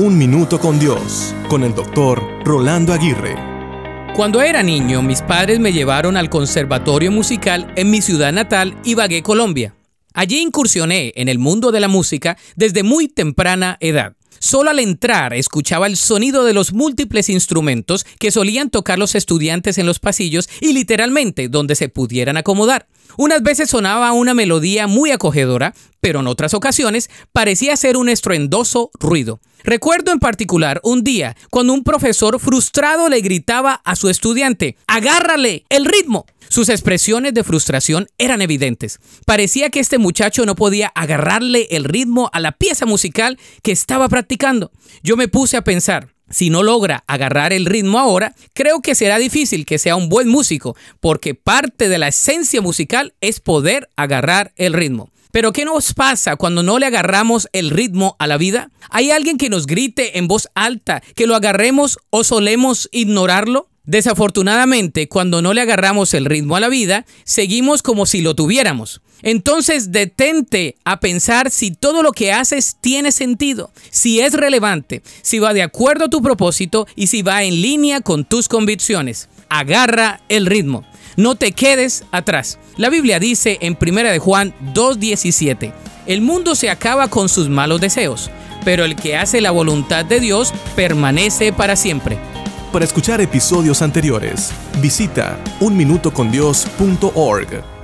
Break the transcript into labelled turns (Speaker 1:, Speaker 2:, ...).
Speaker 1: Un Minuto con Dios, con el doctor Rolando Aguirre.
Speaker 2: Cuando era niño, mis padres me llevaron al Conservatorio Musical en mi ciudad natal, Ibagué, Colombia. Allí incursioné en el mundo de la música desde muy temprana edad. Solo al entrar escuchaba el sonido de los múltiples instrumentos que solían tocar los estudiantes en los pasillos y literalmente donde se pudieran acomodar. Unas veces sonaba una melodía muy acogedora, pero en otras ocasiones parecía ser un estruendoso ruido. Recuerdo en particular un día cuando un profesor frustrado le gritaba a su estudiante, agárrale el ritmo. Sus expresiones de frustración eran evidentes. Parecía que este muchacho no podía agarrarle el ritmo a la pieza musical que estaba practicando. Yo me puse a pensar, si no logra agarrar el ritmo ahora, creo que será difícil que sea un buen músico, porque parte de la esencia musical es poder agarrar el ritmo. Pero ¿qué nos pasa cuando no le agarramos el ritmo a la vida? ¿Hay alguien que nos grite en voz alta que lo agarremos o solemos ignorarlo? Desafortunadamente, cuando no le agarramos el ritmo a la vida, seguimos como si lo tuviéramos. Entonces detente a pensar si todo lo que haces tiene sentido, si es relevante, si va de acuerdo a tu propósito y si va en línea con tus convicciones. Agarra el ritmo. No te quedes atrás. La Biblia dice en 1 de Juan 2:17, el mundo se acaba con sus malos deseos, pero el que hace la voluntad de Dios permanece para siempre.
Speaker 1: Para escuchar episodios anteriores, visita unminutocondios.org.